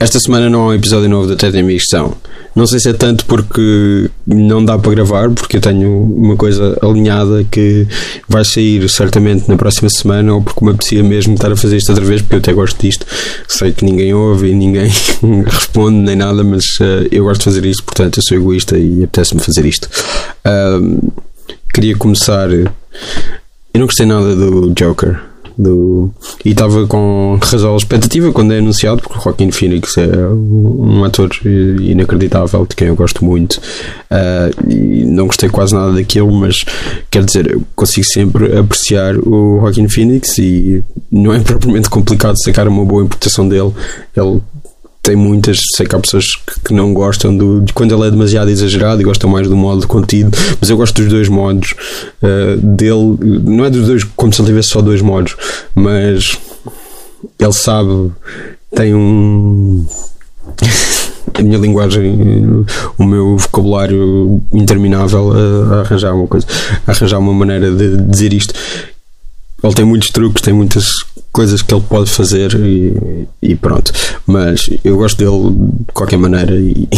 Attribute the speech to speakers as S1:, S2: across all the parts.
S1: Esta semana não há um episódio novo da Teta Missão. Não sei se é tanto porque não dá para gravar, porque eu tenho uma coisa alinhada que vai sair certamente na próxima semana, ou porque me apetecia mesmo estar a fazer isto outra vez, porque eu até gosto disto. Sei que ninguém ouve e ninguém responde nem nada, mas uh, eu gosto de fazer isto, portanto eu sou egoísta e apetece-me fazer isto. Queria começar. Eu não gostei nada do Joker do, e estava com razão expectativa quando é anunciado, porque o Joaquin Phoenix é um ator inacreditável, de quem eu gosto muito. Uh, e não gostei quase nada daquilo, mas quer dizer, eu consigo sempre apreciar o Joaquin Phoenix e não é propriamente complicado sacar uma boa interpretação dele. Ele tem muitas, sei que há pessoas que não gostam do, de quando ele é demasiado exagerado e gostam mais do modo contido, mas eu gosto dos dois modos uh, dele, não é dos dois como se ele tivesse só dois modos, mas ele sabe, tem um. a minha linguagem, o meu vocabulário interminável a, a arranjar uma coisa, a arranjar uma maneira de dizer isto. Ele tem muitos truques, tem muitas coisas que ele pode fazer e, e, pronto. Mas eu gosto dele de qualquer maneira. E,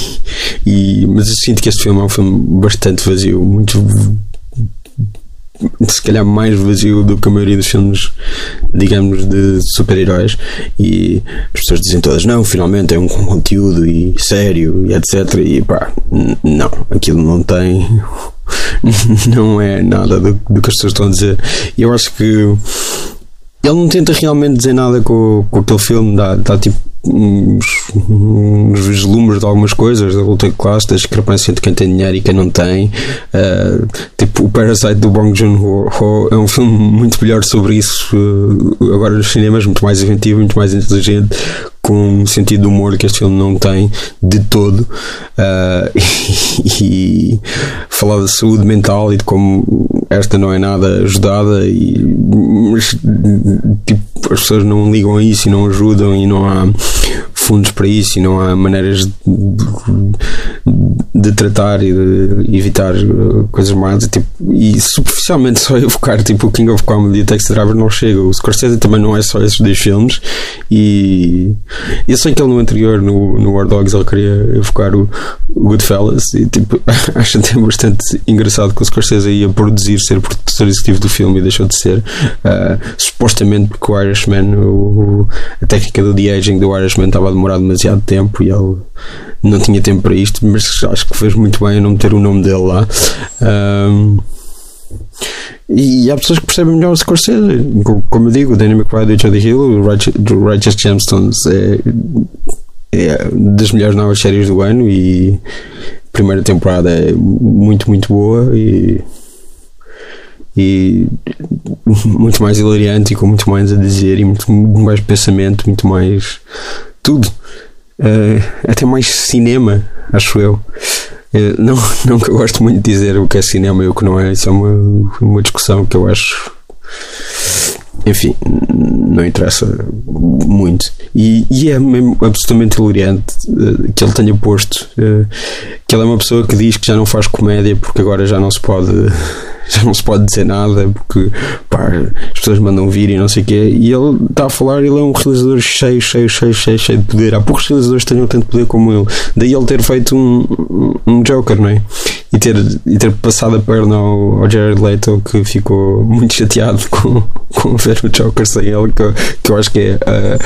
S1: e, mas eu sinto que este filme é um filme bastante vazio, muito se calhar mais vazio do que a maioria dos filmes, digamos, de super-heróis. E as pessoas dizem todas: não, finalmente é um conteúdo e sério e etc. E pá, não, aquilo não tem. não é nada do, do que as pessoas estão a dizer. E eu acho que ele não tenta realmente dizer nada com, com aquele filme, dá, dá tipo uns, uns vislumbres de algumas coisas, da luta de classe, da discrepância de quem tem dinheiro e quem não tem. Uh, tipo, o Parasite do Bong Joon-ho é um filme muito melhor sobre isso, uh, agora nos cinemas, muito mais inventivo, muito mais inteligente, com um sentido de humor que este filme não tem de todo uh, e, e falar da saúde mental e de como esta não é nada ajudada e mas, tipo, as pessoas não ligam a isso e não ajudam e não há fundos para isso e não há maneiras de, de tratar e de evitar coisas mais e, tipo, e superficialmente só evocar tipo o King of Comedy e o Taxi Driver não chega. O Scorsese também não é só esses dois filmes. E eu sei que ele no anterior no, no War Dogs ele queria evocar o, o Goodfellas. E tipo acho até bastante engraçado que o Scorsese ia produzir ser produtor executivo do filme e deixou de ser uh, supostamente porque o Irishman o, a técnica do de-aging do Irishman estava demorar demasiado tempo e ele não tinha tempo para isto, mas acho que fez muito bem a não meter o nome dele lá. Um, e há pessoas que percebem melhor o Scorsese. Como eu digo, o Danny McBride e o Jody Hill, o Righteous Gemstones é, é das melhores novas séries do ano e a primeira temporada é muito, muito boa e e muito mais hilariante e com muito mais a dizer e muito, muito mais pensamento, muito mais tudo. Uh, até mais cinema, acho eu. Uh, não, não que eu gosto muito de dizer o que é cinema e o que não é, isso é uma, uma discussão que eu acho. Enfim, não interessa muito. E, e é mesmo absolutamente hilariante uh, que ele tenha posto que ele é uma pessoa que diz que já não faz comédia porque agora já não se pode já não se pode dizer nada porque pá, as pessoas mandam vir e não sei o quê. E ele está a falar, ele é um realizador cheio, cheio, cheio, cheio, cheio de poder. Há poucos realizadores que tenham tanto poder como ele. Daí ele ter feito um, um Joker, não é? E ter, e ter passado a perna ao, ao Jared Leto que ficou muito chateado com, com ver o Joker sem ele, que, que eu acho que é uh,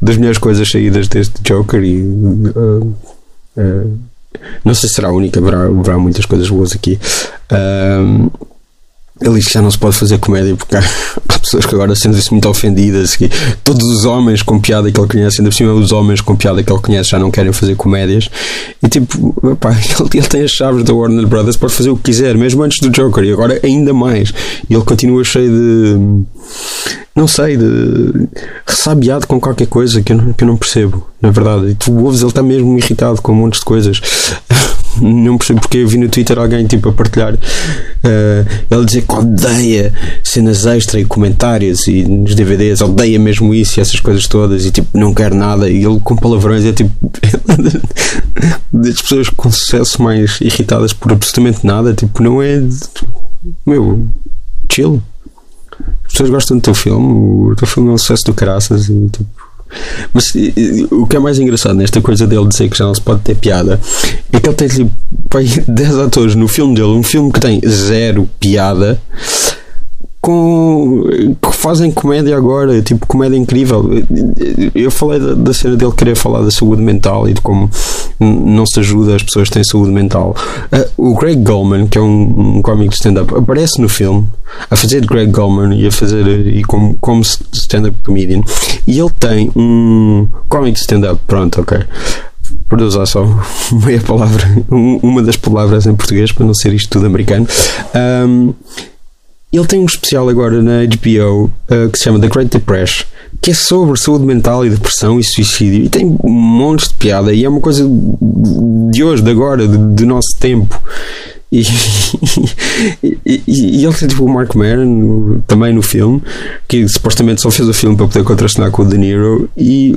S1: das melhores coisas saídas deste Joker e. Uh, uh, não sei se será a única, haverá, haverá muitas coisas boas aqui. Uh, ele que já não se pode fazer comédia porque há, pessoas que agora sentem-se muito ofendidas. Que todos os homens com piada que ele conhece, ainda por cima, os homens com piada que ele conhece já não querem fazer comédias. E tipo, opa, ele, ele, tem as chaves da Warner Brothers, pode fazer o que quiser, mesmo antes do Joker, e agora ainda mais. E ele continua cheio de. Não sei, de. ressabiado com qualquer coisa que eu não, que eu não percebo, na verdade. E tu ouves, ele está mesmo irritado com um monte de coisas. não percebo porque eu vi no Twitter alguém tipo a partilhar uh, ele dizer que odeia cenas extra e comentários e nos DVDs, odeia mesmo isso e essas coisas todas e tipo não quer nada e ele com palavrões é tipo das pessoas com sucesso mais irritadas por absolutamente nada. Tipo, não é. Meu, chill. As pessoas gostam do teu filme, o teu filme é um sucesso do caraças e tipo. Mas o que é mais engraçado nesta coisa dele dizer que já não se pode ter piada é que ele tem tipo 10 atores no filme dele, um filme que tem zero piada com que fazem comédia agora, tipo comédia incrível. Eu falei da, da, cena dele querer falar da saúde mental e de como não se ajuda as pessoas que têm saúde mental. Uh, o Greg Goldman, que é um, um cómico de stand-up, aparece no filme a fazer de Greg Goldman e a fazer e como, como stand-up comedian. E ele tem um cómico de stand-up, pronto, ok por usar só meia palavra, uma das palavras em português para não ser isto tudo americano. Um, ele tem um especial agora na HBO uh, que se chama The Great Depression, que é sobre saúde mental e depressão e suicídio. E tem um monte de piada. E é uma coisa de hoje, de agora, do nosso tempo. E, e, e, ele tem tipo o Mark Maron também no filme, que supostamente só fez o filme para poder contracenar com o De Niro. E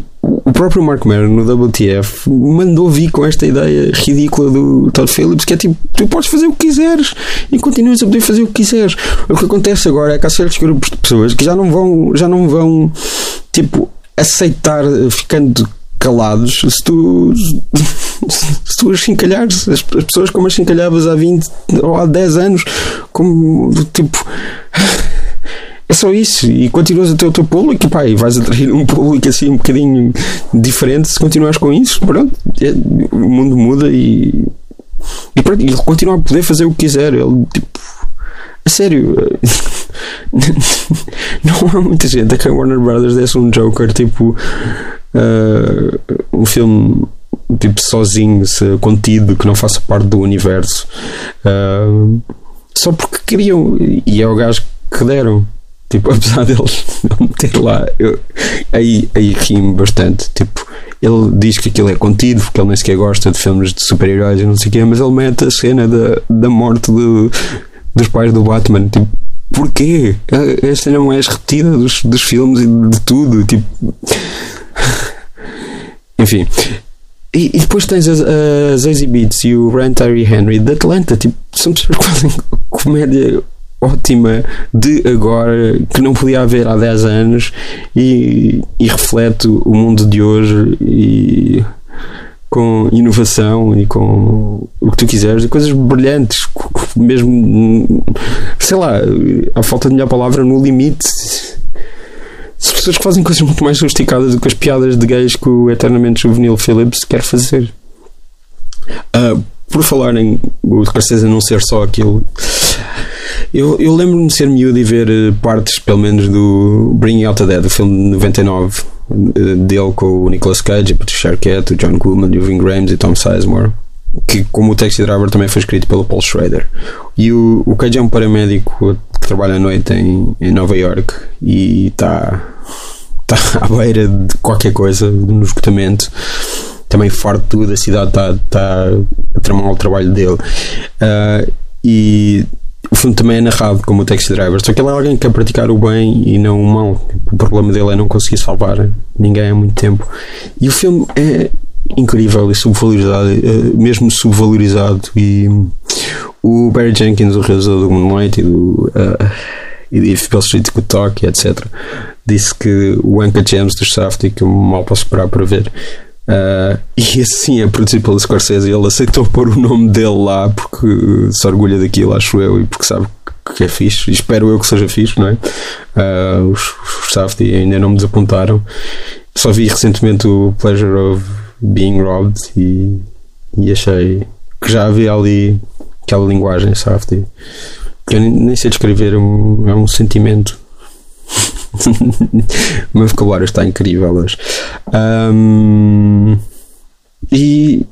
S1: próprio Mark Maron no WTF mandou vir com esta ideia ridícula do Todd Phillips, que é tipo, tu podes fazer o que quiseres e continuas a poder fazer o que quiseres. O que acontece agora é que há certos grupos de pessoas que já não vão, já não vão tipo aceitar ficando calados se tu se tu as chincalhares as, as pessoas como as chincalhavas há 20 ou há 10 anos como tipo é só isso. E continuas a ter o teu público e pá, e vais atrair um público assim um bocadinho diferente se continuas com isso. Pronto, é, o mundo muda e e pronto, ele continua a poder fazer o que quiser. Ele tipo a sério não há muita gente. A que a Warner Brothers desse um Joker tipo uh, um filme tipo sozinho, contido, que não faça parte do universo, uh, só porque queriam, e é o gajo que deram. Tipo, apesar deles não meter lá, eu, aí, aí rimo bastante. Tipo, ele diz que aquilo é contido, porque ele nem sequer gosta de filmes de super-heróis e não sei o quê, mas ele mete a cena da, da morte do, dos pais do Batman. Tipo, porquê? A cena mais repetida dos, dos filmes e de tudo. Tipo enfim. E, e, depois tens as, as Zazie Beats e o Ryan Tyree Henry de Atlanta. Tipo, são pessoas que fazem comédia ótima de agora que não podia haver há 10 anos e, e reflete o mundo de hoje e com inovação e com o que tu quiseres e coisas brilhantes mesmo sei lá a falta de melhor palavra no limite pessoas que fazem coisas muito mais sofisticadas do que as piadas de gays que o eternamente juvenil Phillips quer fazer. Uh, por falar em o Scorsese não ser só aquilo, eu, eu lembro-me de ser miúdo e ver eh, partes, pelo menos, do Bringing Out the Dead, o filme de 99, eh, dele com o Nicolas Cage, a Patricia Arquette, o John Goodman, o Ving Rhames e Tom Sizemore que como o Taxi Driver também foi escrito pelo Paul Schrader. E o, o Cage é um paramédico que trabalha à noite em, em Nova York e está tá à beira de qualquer coisa no esgotamento. Também farto de tudo a cidade está tá a tramar o trabalho dele. Uh, e o filme também é narrado como o Taxi Driver só que ele é alguém que quer praticar o bem e não o mal o problema dele é não conseguir salvar ninguém há muito tempo e o filme é incrível e subvalorizado, eh, mesmo subvalorizado. E o Barry Jenkins, o realizador do Moonlight e do uh, e de Street Could Talk, etc., disse que o Anka James do Safety, que eu mal posso esperar para ver. Uh, e assim é produzido pelo Scorsese. Ele aceitou pôr o nome dele lá porque se orgulha daquilo, acho eu, e porque sabe que é fixe. E espero eu que seja fixe, não é? Uh, os, os Safety ainda não me desapontaram. Só vi recentemente o Pleasure of Being Robbed e, e achei que já havia ali aquela linguagem soft que eu nem, nem sei descrever, é um, é um sentimento. o meu vocabulário está incrível hoje. Um, e,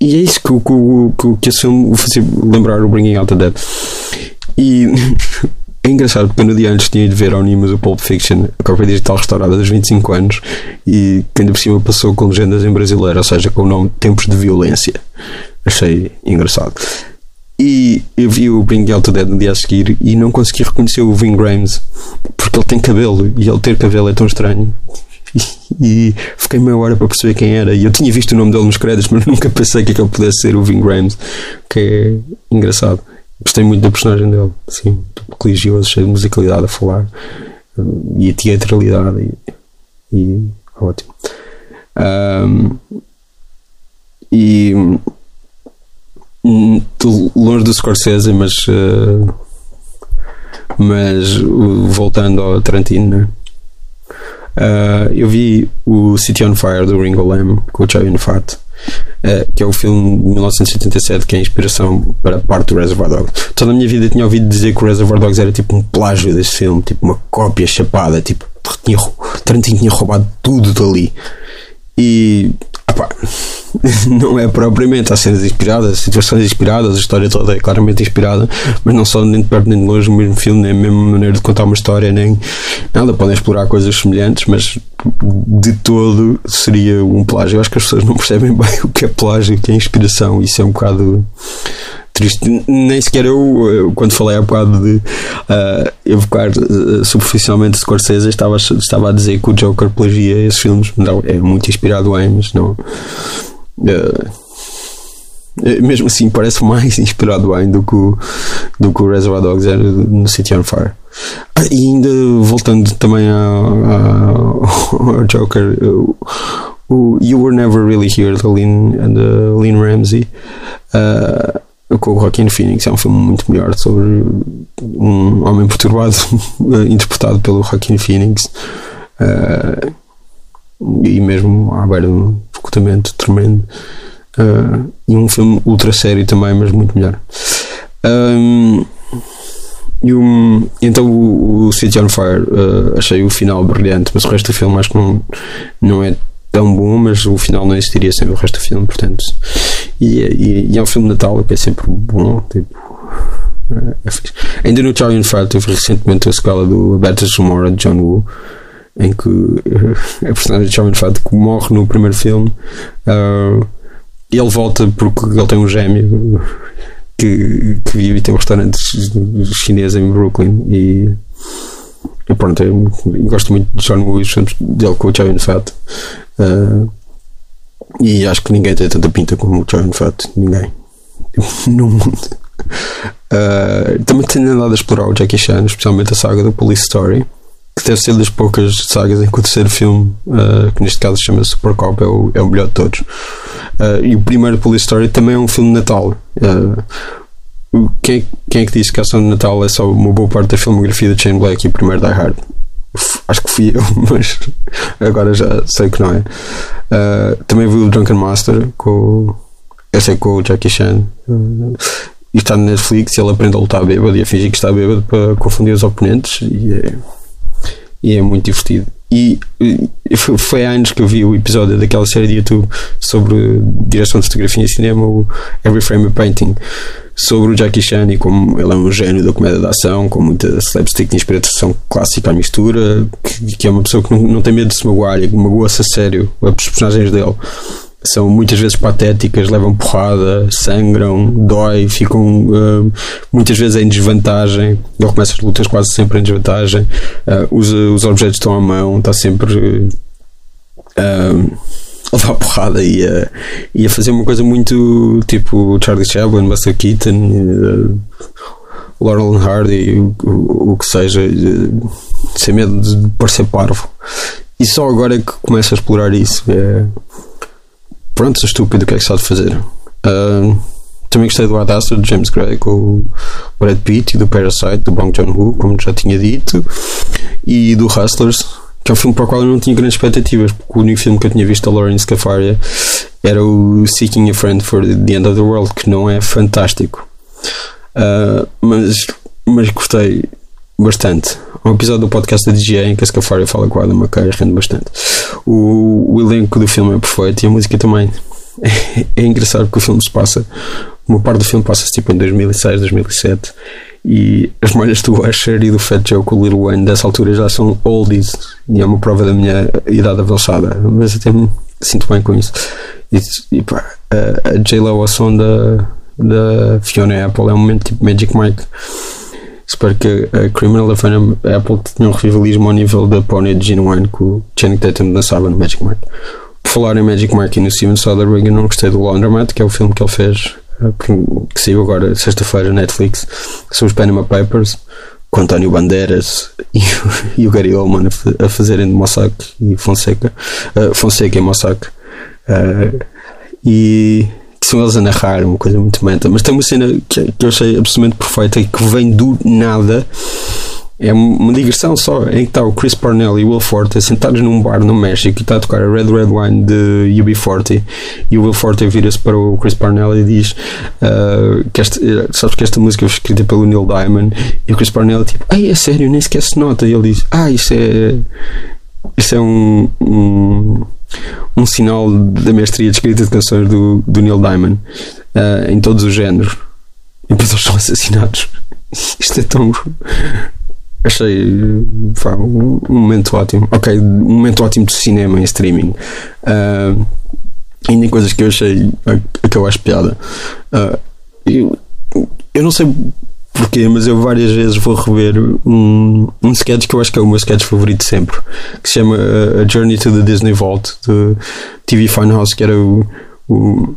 S1: e é isso que, que, que, que esse filme fazia lembrar o Bringing Out the Dead. E É engraçado porque no dia antes tinha de ver ao Nimas o Pulp Fiction, a cópia digital restaurada dos 25 anos, e que ainda por cima passou com legendas em brasileiro, ou seja, com o nome Tempos de Violência. Achei engraçado. E eu vi o Bring Out to Dead no dia a seguir e não consegui reconhecer o Ving Rhames porque ele tem cabelo e ele ter cabelo é tão estranho. e, fiquei meia hora para perceber quem era. E eu tinha visto o nome dele nos créditos, mas nunca pensei que aquele pudesse ser o Ving Rhames, que é engraçado. Gostei muito da personagem dele, assim, religioso, cheio de musicalidade a falar e a teatralidade e, e ótimo. Um, e hum, longe do Scorsese, mas uh, mas voltando ao Tarantino, né? uh, eu vi o City on Fire do Ringo Lam com o Chow Yun-Fat. Uh, que é o filme de 1977 que é a inspiração para parte do Reservoir Dogs. Toda a minha vida tinha ouvido dizer que o Reservoir Dogs era tipo um plágio desse filme, tipo uma cópia chapada, tipo tinha, Tarantino tinha roubado tudo dali. E Não é propriamente. Há cenas inspiradas, situações inspiradas, a história toda é claramente inspirada, mas não só nem de perto nem de longe o mesmo filme, nem a mesma maneira de contar uma história, nem nada. Podem explorar coisas semelhantes, mas de todo seria um plágio. Eu acho que as pessoas não percebem bem o que é plágio, o que é inspiração. Isso é um bocado triste. Nem sequer eu, quando falei há bocado de uh, evocar uh, superficialmente Scorsese, estava, estava a dizer que o Joker plagia esses filmes. Não, é muito inspirado em, mas não. Uh, mesmo assim, parece mais inspirado em do que o, do que o Reservoir Dogs era no City on Fire. E ainda voltando também ao, Joker, o You Were Never Really Here, da Lynn, the Lynn Ramsey. Uh, com o Joaquin Phoenix é um filme muito melhor sobre um homem perturbado interpretado pelo Joaquin Phoenix uh, e mesmo à beira de um escutamento tremendo uh, e um filme ultra sério também mas muito melhor um, e um, então o, o City on Fire uh, achei o final brilhante mas o resto do filme acho que não, não é tão bom, mas o final não existiria sem o resto do filme, portanto. E, e, e é um filme de Natal que é sempre bom, tipo. É, é Ainda no Italian Fire teve recentemente a escola do Better Tomorrow de John Woo, em que a personagem de Charlie Fat que morre no primeiro filme. Uh, ele volta porque ele tem um gêmeo que, que vive e tem um restaurante chinês em Brooklyn e e pronto, eu gosto muito de John Woo e dele com o Chow Fat. Uh, e acho que ninguém tem tanta pinta como o Chow Fat. Ninguém. no mundo. Uh, também tenho andado a explorar o Jackie Chan, especialmente a saga do Police Story, que deve ser das poucas sagas em que o terceiro filme, uh, que neste caso se chama Super Cop, é o, é o melhor de todos. Uh, e o primeiro Police Story também é um filme de Natal. Quem, quem é que disse que a ação de Natal é só uma boa parte da filmografia de Shane Black e o primeiro Die Hard? Acho que fui eu, mas agora já sei que não é. Uh, também vi o Drunken Master com, esse é com o Jackie Chan. Uh, e está na Netflix e ele aprende a lutar bêbado e a fingir que está bêbado para confundir os oponentes e é, e é muito divertido. E, e foi há anos que eu vi o episódio daquela série de YouTube sobre direção de fotografia e cinema, o Every Frame a Painting sobre o Jackie Chan e como ele é um gênio da comédia de ação, com muita slapstick de inspiração clássica à mistura, que, que é uma pessoa que não, não tem medo de se magoar e magoa-se a sério. Os personagens dele são muitas vezes patéticas, levam porrada, sangram, dói, ficam uh, muitas vezes em desvantagem. Ele começa as lutas quase sempre em desvantagem, uh, usa os objetos estão à mão, está sempre. Uh, porrada e a, e a fazer uma coisa muito tipo Charlie Chaplin, Buster Keaton, uh, Laurel Hardy, o, o, o, que seja, uh, sem medo de parecer parvo. E só agora é que começa a explorar isso. É, pronto, sou estúpido, o que é que de fazer? Uh, também gostei do Adastra de James Gray com o Brad Pitt e do Parasite do Bong Joon-ho, como já tinha dito, e do Hustlers que é um filme para o qual eu não tinha grandes expectativas, porque o único filme que eu tinha visto da Lawrence Cafaria era o Seeking a Friend for the End of the World, que não é fantástico. Uh, mas, mas gostei bastante. Há um episódio do podcast da DJ em que a Scafaria fala com a Adam McKay rende bastante. O, o elenco do filme é perfeito e a música também. É, é engraçado porque o filme se passa, uma parte do filme passa-se tipo em 2006, 2007 e as molhas do Usher e do Fat Joe com o Lil Wayne dessa altura já são oldies e é uma prova da minha idade avançada, mas até me sinto bem com isso. E, e pá, a, a J-Lo ao som da, da Fiona Apple é um momento tipo Magic Mike espero que a Criminal da Fana Apple tenha um rivalismo ao nível da Pony de Genuine que o Channing Tatum dançava no Magic Mike. Por falar em Magic Mike e no Steven Soderbergh, eu não gostei do Laundromat, que é o filme que ele fez, eh, que saiu agora sexta-feira na Netflix, são os Panama Papers, com António Bandeiras e, e o Gary Oldman a, fazerem de Mossack e Fonseca, uh, Fonseca e Mossack. Uh, e que são eles a narrar, uma coisa muito menta. Mas tem uma cena que, que eu achei absolutamente perfeita e que vem do nada. É uma digressão só, em que está o Chris Parnell e o Will Forte sentados num bar no México e está a tocar a Red Red Wine de UB40 e o Will Forte vira-se para o Chris Parnell e diz uh, que esta, sabes que esta música foi escrita pelo Neil Diamond e o Chris Parnell tipo, ai é sério, nem sequer se nota e ele diz, ah isso é isso é um, um um sinal da mestria de escrita de canções do, do Neil Diamond uh, em todos os géneros. E depois eles são assassinados. Isto é tão. Achei pá, um, momento ótimo. Ok, um momento ótimo de cinema em streaming. Uh, ainda em coisas que eu achei que eu acho piada. Uh, eu, eu não sei porquê, mas eu várias vezes vou rever um, um sketch que eu acho que é o meu sketch favorito sempre, que se chama A Journey to the Disney Vault, de TV Funhouse, que era o, o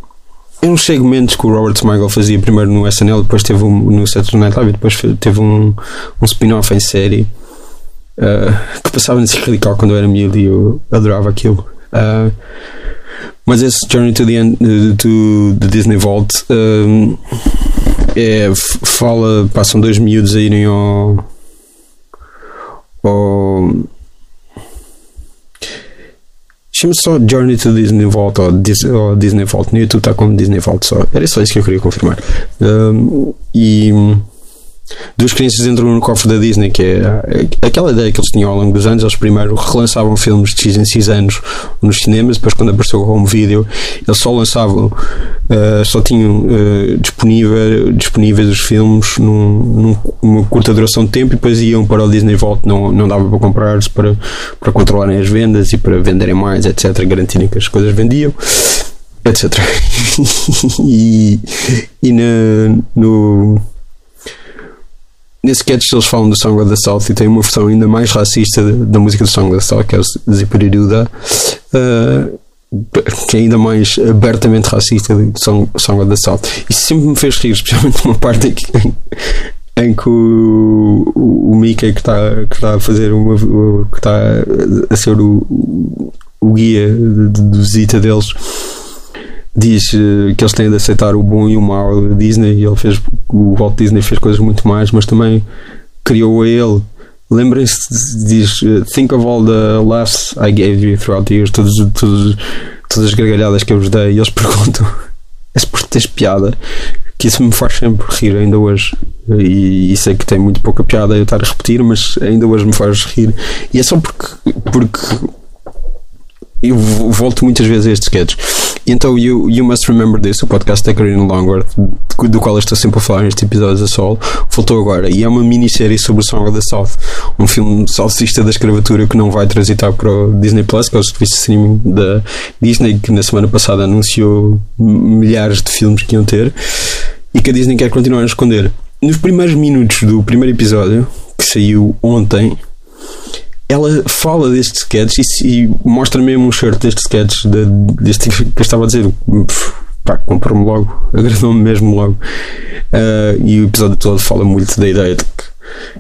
S1: eram uns segmentos que o Robert Smigel fazia primeiro no SNL, depois teve um, no Saturday Night Live, depois teve um, um spin-off em série uh, que passava nesse radical quando eu era miúdo e eu adorava aquilo. Uh, mas esse Journey to the, End, to the Disney Vault é, fala, passam dois miúdos a irem ao. ao Chama-se só Journey to Disney Vault ou, Dis, ou Disney Vault. No YouTube está como Disney Vault só. Era só isso que eu queria confirmar. Um, e duas crianças entram no cofre da Disney, que é aquela ideia que eles tinham ao longo dos anos. Eles primeiro relançavam filmes de X em X anos nos cinemas, depois, quando apareceu o home video, eles só lançavam, uh, só tinham uh, disponível, disponíveis os filmes num, numa curta duração de tempo e depois iam para o Disney Vault. Não, não dava para comprar-se para, para controlarem as vendas e para venderem mais, etc. Garantirem que as coisas vendiam etc. e, e no, Nesse sketch eles falam do Song of the South e tem uma versão ainda mais racista da música do Song of the South, que é o Zipiriduda, uh, que é ainda mais abertamente racista do Song, Song of the South. Isso sempre me fez rir, especialmente uma parte em que, em que o, o, o Mickey que está, que está a fazer uma, que está a ser o, o guia de, de, de visita deles diz uh, que eles têm de aceitar o bom e o mau da Disney ele fez o Walt Disney fez coisas muito mais mas também criou a ele. Lembrem-se diz uh, think of all the laughs I gave you throughout the years todos, todas as gargalhadas que eu vos dei e eles perguntam é por teres piada? Que isso me faz sempre rir ainda hoje. E, e sei que tem muito pouca piada eu estar a repetir mas ainda hoje me faz rir. E é só porque porque eu volto muitas vezes a estes sketches. Então, you, you Must Remember This, o podcast da Karina Longworth, do qual eu estou sempre a falar neste episódio da Sol, voltou agora. E é uma minissérie sobre o Song of the South, um filme salsista da escravatura que não vai transitar para o Disney Plus, que é o serviço de streaming da Disney, que na semana passada anunciou milhares de filmes que iam ter e que a Disney quer continuar a esconder. Nos primeiros minutos do primeiro episódio, que saiu ontem, ela fala destes sketches e, e mostra mesmo um shirt destes sketches de, deste que eu estava a dizer. Pá, comprou-me logo agradou-me mesmo logo. Uh, e o episódio todo fala muito da ideia de que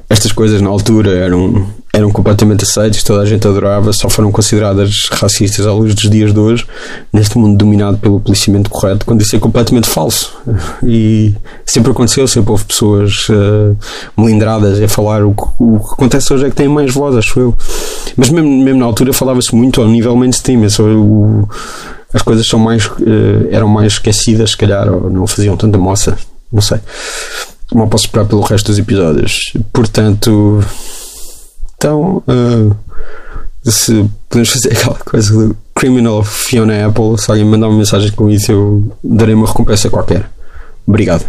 S1: estas coisas na altura eram, eram completamente aceitas, toda a gente adorava, só foram consideradas racistas à luz dos dias de hoje, neste mundo dominado pelo policiamento correto, quando isso é completamente falso. E sempre aconteceu, sempre houve pessoas uh, melindradas a falar. O, o, que acontece hoje é que têm mais voz, acho eu. Mas mesmo, mesmo na altura falava-se muito ao nível mainstream. É o, as coisas são mais, uh, eram mais esquecidas, se calhar, ou não faziam tanta moça, não sei mal posso esperar pelo resto dos episódios. Portanto, então, uh, se podemos fazer aquela coisa do Criminal Fiona Apple, se alguém mandar uma mensagem com isso, eu darei uma recompensa qualquer. Obrigado.